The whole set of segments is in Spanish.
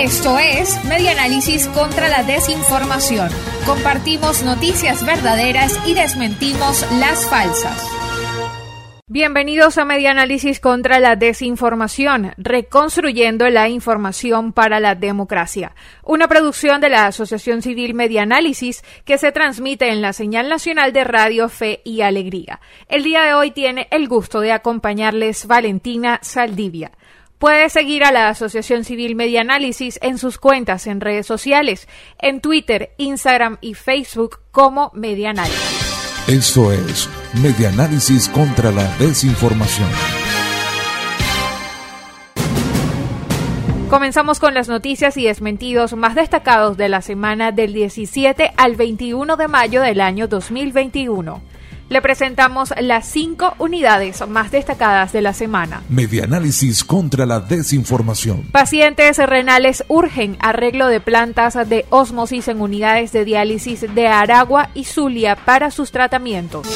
Esto es Media Análisis contra la Desinformación. Compartimos noticias verdaderas y desmentimos las falsas. Bienvenidos a Media Análisis contra la Desinformación, reconstruyendo la información para la democracia. Una producción de la Asociación Civil Media Análisis que se transmite en la señal nacional de Radio Fe y Alegría. El día de hoy tiene el gusto de acompañarles Valentina Saldivia. Puede seguir a la Asociación Civil Media Análisis en sus cuentas en redes sociales, en Twitter, Instagram y Facebook como Media Análisis. Esto es Medianálisis contra la Desinformación. Comenzamos con las noticias y desmentidos más destacados de la semana del 17 al 21 de mayo del año 2021 le presentamos las cinco unidades más destacadas de la semana. Medianálisis contra la desinformación. Pacientes renales urgen arreglo de plantas de osmosis en unidades de diálisis de Aragua y Zulia para sus tratamientos.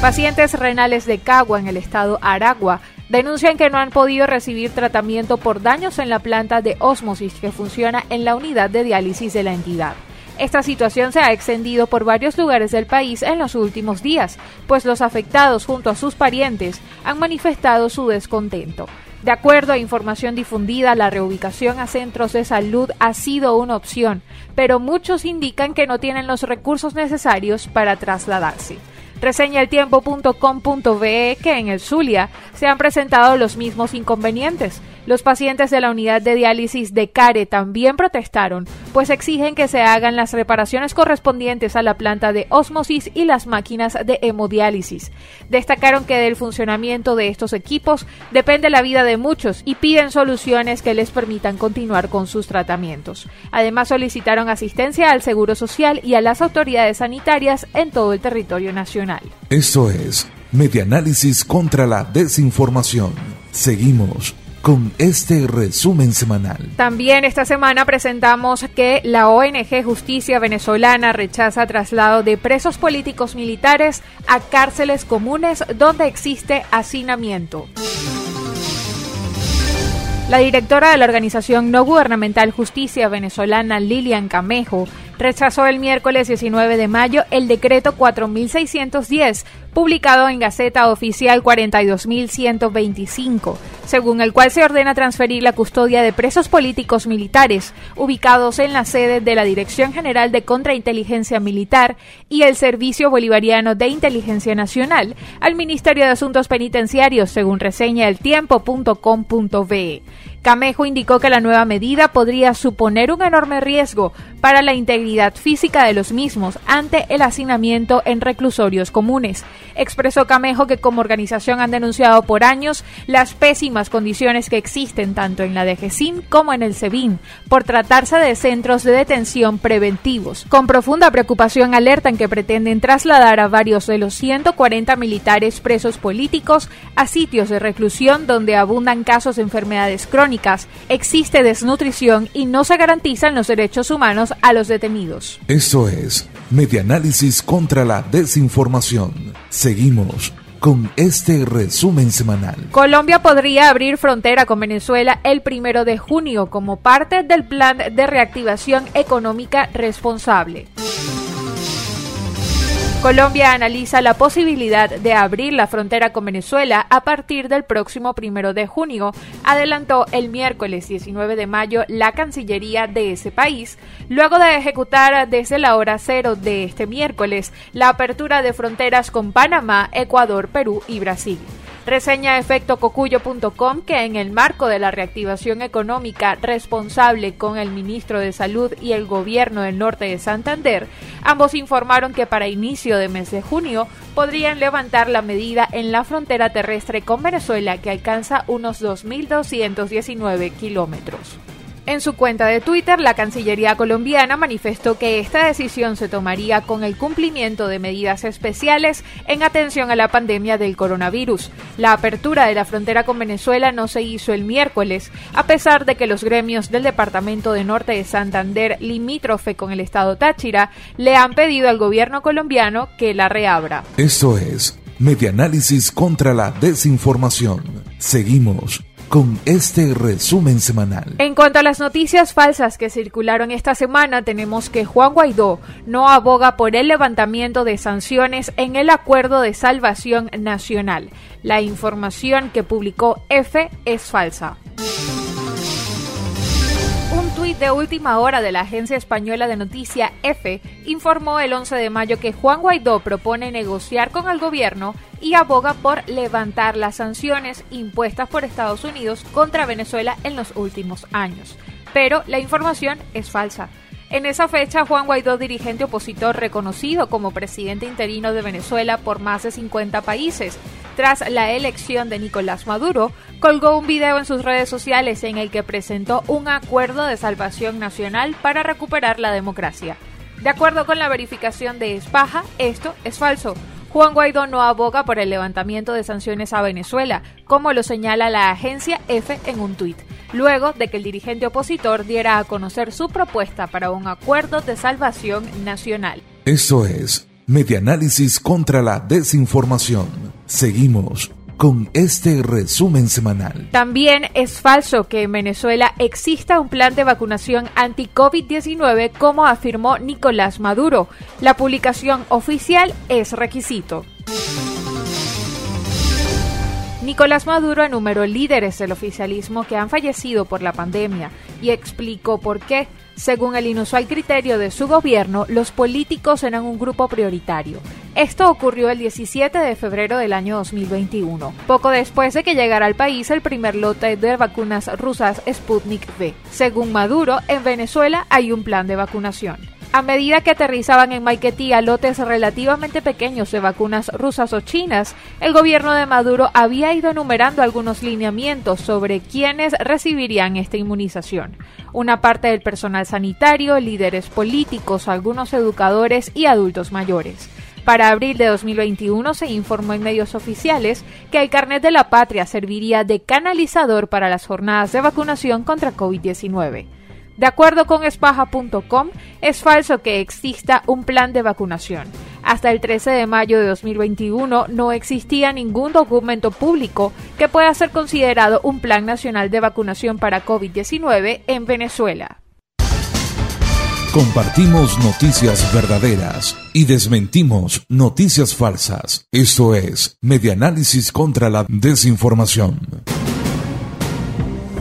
Pacientes renales de Cagua en el estado Aragua denuncian que no han podido recibir tratamiento por daños en la planta de osmosis que funciona en la unidad de diálisis de la entidad. Esta situación se ha extendido por varios lugares del país en los últimos días, pues los afectados junto a sus parientes han manifestado su descontento. De acuerdo a información difundida, la reubicación a centros de salud ha sido una opción, pero muchos indican que no tienen los recursos necesarios para trasladarse. Reseña el que en el Zulia se han presentado los mismos inconvenientes. Los pacientes de la unidad de diálisis de CARE también protestaron, pues exigen que se hagan las reparaciones correspondientes a la planta de osmosis y las máquinas de hemodiálisis. Destacaron que del funcionamiento de estos equipos depende la vida de muchos y piden soluciones que les permitan continuar con sus tratamientos. Además solicitaron asistencia al Seguro Social y a las autoridades sanitarias en todo el territorio nacional. Esto es Medianálisis contra la Desinformación. Seguimos con este resumen semanal. También esta semana presentamos que la ONG Justicia Venezolana rechaza traslado de presos políticos militares a cárceles comunes donde existe hacinamiento. La directora de la organización no gubernamental Justicia Venezolana, Lilian Camejo, rechazó el miércoles 19 de mayo el decreto 4610 publicado en Gaceta Oficial 42125, según el cual se ordena transferir la custodia de presos políticos militares ubicados en la sede de la Dirección General de Contrainteligencia Militar y el Servicio Bolivariano de Inteligencia Nacional al Ministerio de Asuntos Penitenciarios, según reseña el tiempo.com.be. Camejo indicó que la nueva medida podría suponer un enorme riesgo para la integridad física de los mismos ante el hacinamiento en reclusorios comunes. Expresó Camejo que como organización han denunciado por años las pésimas condiciones que existen tanto en la DGCIN como en el SEBIN por tratarse de centros de detención preventivos. Con profunda preocupación alertan que pretenden trasladar a varios de los 140 militares presos políticos a sitios de reclusión donde abundan casos de enfermedades crónicas existe desnutrición y no se garantizan los derechos humanos a los detenidos. Eso es Medianálisis contra la Desinformación. Seguimos con este resumen semanal. Colombia podría abrir frontera con Venezuela el primero de junio como parte del plan de reactivación económica responsable. Colombia analiza la posibilidad de abrir la frontera con Venezuela a partir del próximo primero de junio, adelantó el miércoles 19 de mayo la Cancillería de ese país, luego de ejecutar desde la hora cero de este miércoles la apertura de fronteras con Panamá, Ecuador, Perú y Brasil. Reseña efectococuyo.com que en el marco de la reactivación económica responsable con el ministro de Salud y el gobierno del norte de Santander, ambos informaron que para inicio de mes de junio podrían levantar la medida en la frontera terrestre con Venezuela que alcanza unos 2.219 kilómetros. En su cuenta de Twitter, la Cancillería colombiana manifestó que esta decisión se tomaría con el cumplimiento de medidas especiales en atención a la pandemia del coronavirus. La apertura de la frontera con Venezuela no se hizo el miércoles, a pesar de que los gremios del Departamento de Norte de Santander, limítrofe con el estado Táchira, le han pedido al gobierno colombiano que la reabra. Esto es Medianálisis contra la Desinformación. Seguimos con este resumen semanal. En cuanto a las noticias falsas que circularon esta semana, tenemos que Juan Guaidó no aboga por el levantamiento de sanciones en el Acuerdo de Salvación Nacional. La información que publicó F es falsa de última hora de la agencia española de noticia EFE informó el 11 de mayo que Juan Guaidó propone negociar con el gobierno y aboga por levantar las sanciones impuestas por Estados Unidos contra Venezuela en los últimos años. Pero la información es falsa. En esa fecha, Juan Guaidó, dirigente opositor reconocido como presidente interino de Venezuela por más de 50 países, tras la elección de Nicolás Maduro, colgó un video en sus redes sociales en el que presentó un acuerdo de salvación nacional para recuperar la democracia. De acuerdo con la verificación de Espaja, esto es falso. Juan Guaidó no aboga por el levantamiento de sanciones a Venezuela, como lo señala la agencia F en un tuit, luego de que el dirigente opositor diera a conocer su propuesta para un acuerdo de salvación nacional. Eso es, Medianálisis contra la Desinformación. Seguimos con este resumen semanal. También es falso que en Venezuela exista un plan de vacunación anti-COVID-19 como afirmó Nicolás Maduro. La publicación oficial es requisito. Nicolás Maduro enumeró líderes del oficialismo que han fallecido por la pandemia y explicó por qué. Según el inusual criterio de su gobierno, los políticos eran un grupo prioritario. Esto ocurrió el 17 de febrero del año 2021, poco después de que llegara al país el primer lote de vacunas rusas Sputnik V. Según Maduro, en Venezuela hay un plan de vacunación. A medida que aterrizaban en Maiquetía lotes relativamente pequeños de vacunas rusas o chinas, el gobierno de Maduro había ido enumerando algunos lineamientos sobre quiénes recibirían esta inmunización. Una parte del personal sanitario, líderes políticos, algunos educadores y adultos mayores. Para abril de 2021 se informó en medios oficiales que el carnet de la patria serviría de canalizador para las jornadas de vacunación contra COVID-19. De acuerdo con espaja.com, es falso que exista un plan de vacunación. Hasta el 13 de mayo de 2021 no existía ningún documento público que pueda ser considerado un plan nacional de vacunación para COVID-19 en Venezuela. Compartimos noticias verdaderas y desmentimos noticias falsas. Esto es Medianálisis contra la Desinformación.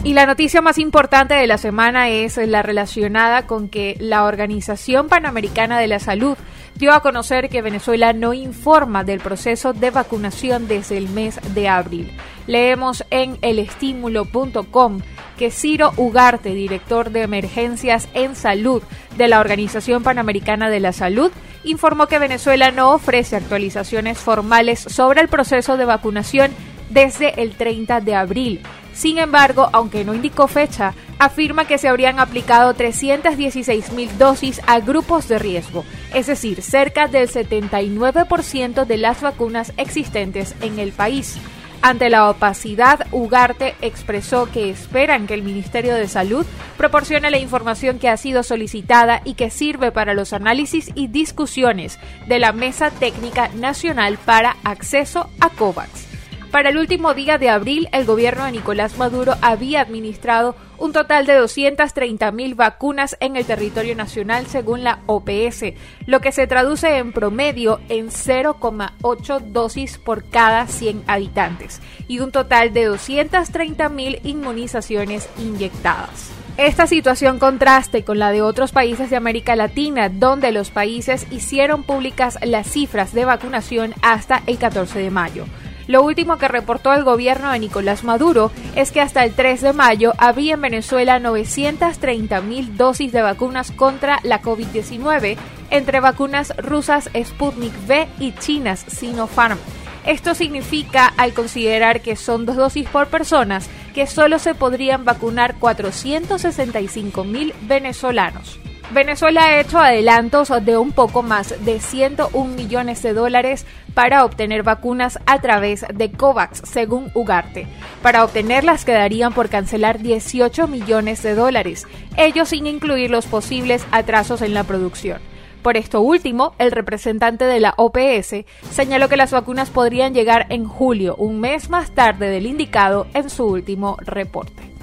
Y la noticia más importante de la semana es la relacionada con que la Organización Panamericana de la Salud dio a conocer que Venezuela no informa del proceso de vacunación desde el mes de abril. Leemos en elestímulo.com que Ciro Ugarte, director de emergencias en salud de la Organización Panamericana de la Salud, informó que Venezuela no ofrece actualizaciones formales sobre el proceso de vacunación desde el 30 de abril sin embargo, aunque no indicó fecha, afirma que se habrían aplicado 316 mil dosis a grupos de riesgo, es decir, cerca del 79% de las vacunas existentes en el país. Ante la opacidad, Ugarte expresó que esperan que el Ministerio de Salud proporcione la información que ha sido solicitada y que sirve para los análisis y discusiones de la Mesa Técnica Nacional para Acceso a COVAX. Para el último día de abril, el gobierno de Nicolás Maduro había administrado un total de 230.000 vacunas en el territorio nacional según la OPS, lo que se traduce en promedio en 0,8 dosis por cada 100 habitantes y un total de 230.000 inmunizaciones inyectadas. Esta situación contraste con la de otros países de América Latina, donde los países hicieron públicas las cifras de vacunación hasta el 14 de mayo. Lo último que reportó el gobierno de Nicolás Maduro es que hasta el 3 de mayo había en Venezuela 930 mil dosis de vacunas contra la COVID-19, entre vacunas rusas Sputnik V y chinas Sinopharm. Esto significa, al considerar que son dos dosis por personas, que solo se podrían vacunar 465 mil venezolanos. Venezuela ha hecho adelantos de un poco más de 101 millones de dólares para obtener vacunas a través de COVAX, según Ugarte. Para obtenerlas quedarían por cancelar 18 millones de dólares, ellos sin incluir los posibles atrasos en la producción. Por esto último, el representante de la OPS señaló que las vacunas podrían llegar en julio, un mes más tarde del indicado en su último reporte.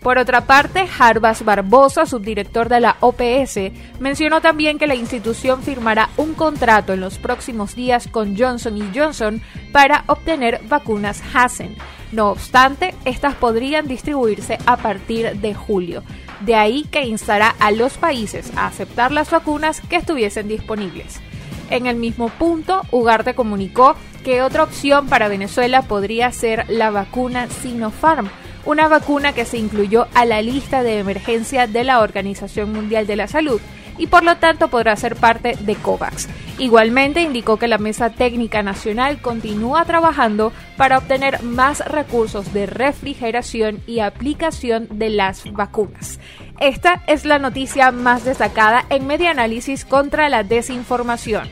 Por otra parte, Jarbas Barbosa, subdirector de la OPS, mencionó también que la institución firmará un contrato en los próximos días con Johnson Johnson para obtener vacunas Hassen. No obstante, estas podrían distribuirse a partir de julio. De ahí que instará a los países a aceptar las vacunas que estuviesen disponibles. En el mismo punto, Ugarte comunicó que otra opción para Venezuela podría ser la vacuna Sinopharm, una vacuna que se incluyó a la lista de emergencia de la Organización Mundial de la Salud y por lo tanto podrá ser parte de COVAX. Igualmente indicó que la Mesa Técnica Nacional continúa trabajando para obtener más recursos de refrigeración y aplicación de las vacunas. Esta es la noticia más destacada en Media Análisis contra la desinformación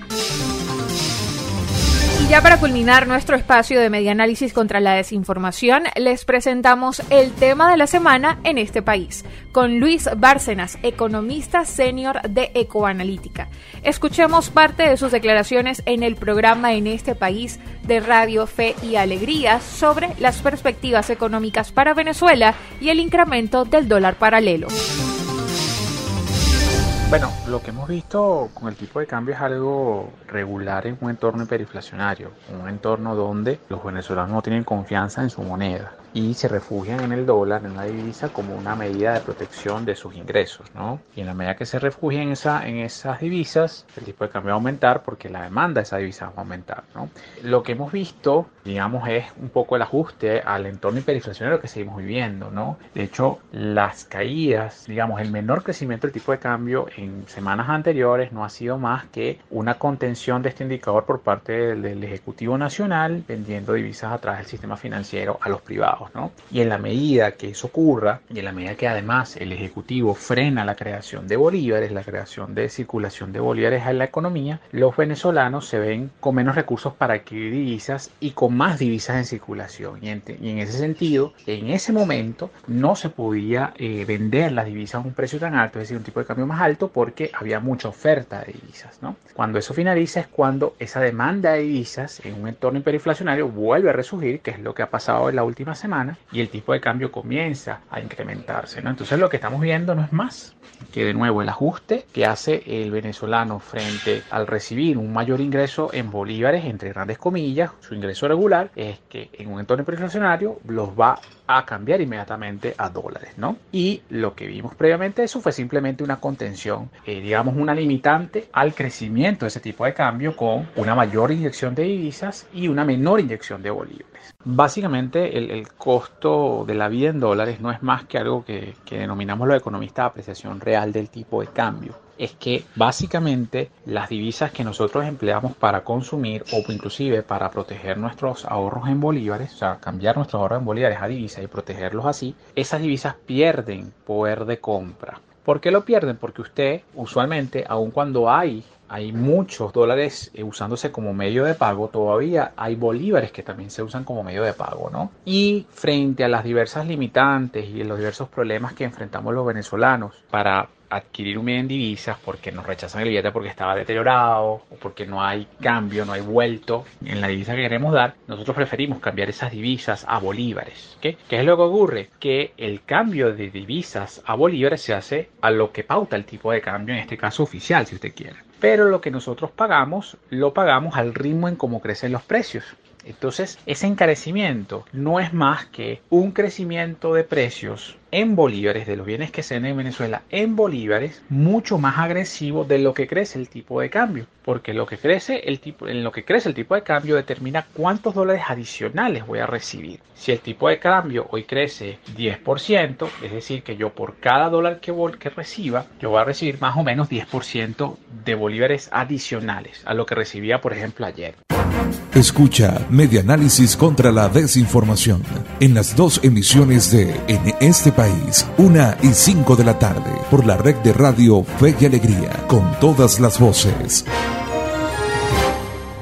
ya para culminar nuestro espacio de media análisis contra la desinformación, les presentamos el tema de la semana en este país, con Luis Bárcenas, economista senior de Ecoanalítica. Escuchemos parte de sus declaraciones en el programa En este país de Radio Fe y Alegría sobre las perspectivas económicas para Venezuela y el incremento del dólar paralelo. Bueno, lo que hemos visto con el tipo de cambio es algo regular en un entorno hiperinflacionario, un entorno donde los venezolanos no tienen confianza en su moneda y se refugian en el dólar, en la divisa, como una medida de protección de sus ingresos, ¿no? Y en la medida que se refugian en, esa, en esas divisas, el tipo de cambio va a aumentar porque la demanda de esa divisa va a aumentar, ¿no? Lo que hemos visto, digamos, es un poco el ajuste al entorno hiperinflacionario que seguimos viviendo, ¿no? De hecho, las caídas, digamos, el menor crecimiento del tipo de cambio en semanas anteriores no ha sido más que una contención de este indicador por parte del, del Ejecutivo Nacional vendiendo divisas a través del sistema financiero a los privados. Y en la medida que eso ocurra, y en la medida que además el Ejecutivo frena la creación de bolívares, la creación de circulación de bolívares en la economía, los venezolanos se ven con menos recursos para adquirir divisas y con más divisas en circulación. Y en, ese sentido, en ese momento no se podía eh, vender las divisas a un precio tan alto, es decir, un tipo de cambio más alto, porque había mucha oferta de divisas. Cuando eso finaliza es cuando esa demanda de divisas en un entorno hiperinflacionario vuelve a resurgir, que es lo que ha pasado en la última semana y el tipo de cambio comienza a incrementarse. ¿no? Entonces lo que estamos viendo no es más que de nuevo el ajuste que hace el venezolano frente al recibir un mayor ingreso en bolívares, entre grandes comillas, su ingreso regular, es que en un entorno inflacionario los va a cambiar inmediatamente a dólares, ¿no? Y lo que vimos previamente eso fue simplemente una contención, eh, digamos una limitante al crecimiento de ese tipo de cambio con una mayor inyección de divisas y una menor inyección de bolívares. Básicamente el, costo de la vida en dólares no es más que algo que, que denominamos los economistas apreciación real del tipo de cambio es que básicamente las divisas que nosotros empleamos para consumir o inclusive para proteger nuestros ahorros en bolívares, o sea, cambiar nuestros ahorros en bolívares a divisas y protegerlos así, esas divisas pierden poder de compra. ¿Por qué lo pierden? Porque usted usualmente, aun cuando hay hay muchos dólares eh, usándose como medio de pago, todavía hay bolívares que también se usan como medio de pago, ¿no? Y frente a las diversas limitantes y los diversos problemas que enfrentamos los venezolanos para adquirir un bien en divisas porque nos rechazan el billete porque estaba deteriorado o porque no hay cambio, no hay vuelto en la divisa que queremos dar, nosotros preferimos cambiar esas divisas a bolívares. ¿Qué? ¿Qué es lo que ocurre? Que el cambio de divisas a bolívares se hace a lo que pauta el tipo de cambio, en este caso oficial, si usted quiere pero lo que nosotros pagamos lo pagamos al ritmo en cómo crecen los precios. Entonces, ese encarecimiento no es más que un crecimiento de precios en bolívares de los bienes que se ven en Venezuela en bolívares mucho más agresivo de lo que crece el tipo de cambio, porque lo que crece el tipo en lo que crece el tipo de cambio determina cuántos dólares adicionales voy a recibir. Si el tipo de cambio hoy crece 10%, es decir, que yo por cada dólar que, que reciba, yo voy a recibir más o menos 10% de bolívares adicionales a lo que recibía, por ejemplo, ayer. Escucha Media Análisis contra la Desinformación en las dos emisiones de En este país, una y cinco de la tarde, por la red de radio Fe y Alegría, con todas las voces.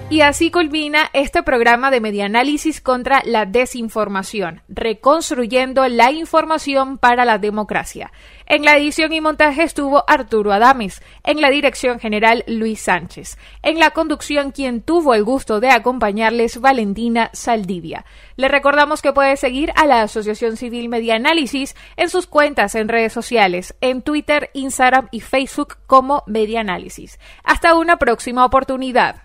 Y así culmina este programa de Medianálisis contra la desinformación, reconstruyendo la información para la democracia. En la edición y montaje estuvo Arturo Adames, en la dirección general Luis Sánchez, en la conducción quien tuvo el gusto de acompañarles Valentina Saldivia. Le recordamos que puede seguir a la Asociación Civil Medianálisis en sus cuentas en redes sociales, en Twitter, Instagram y Facebook como Medianálisis. Hasta una próxima oportunidad.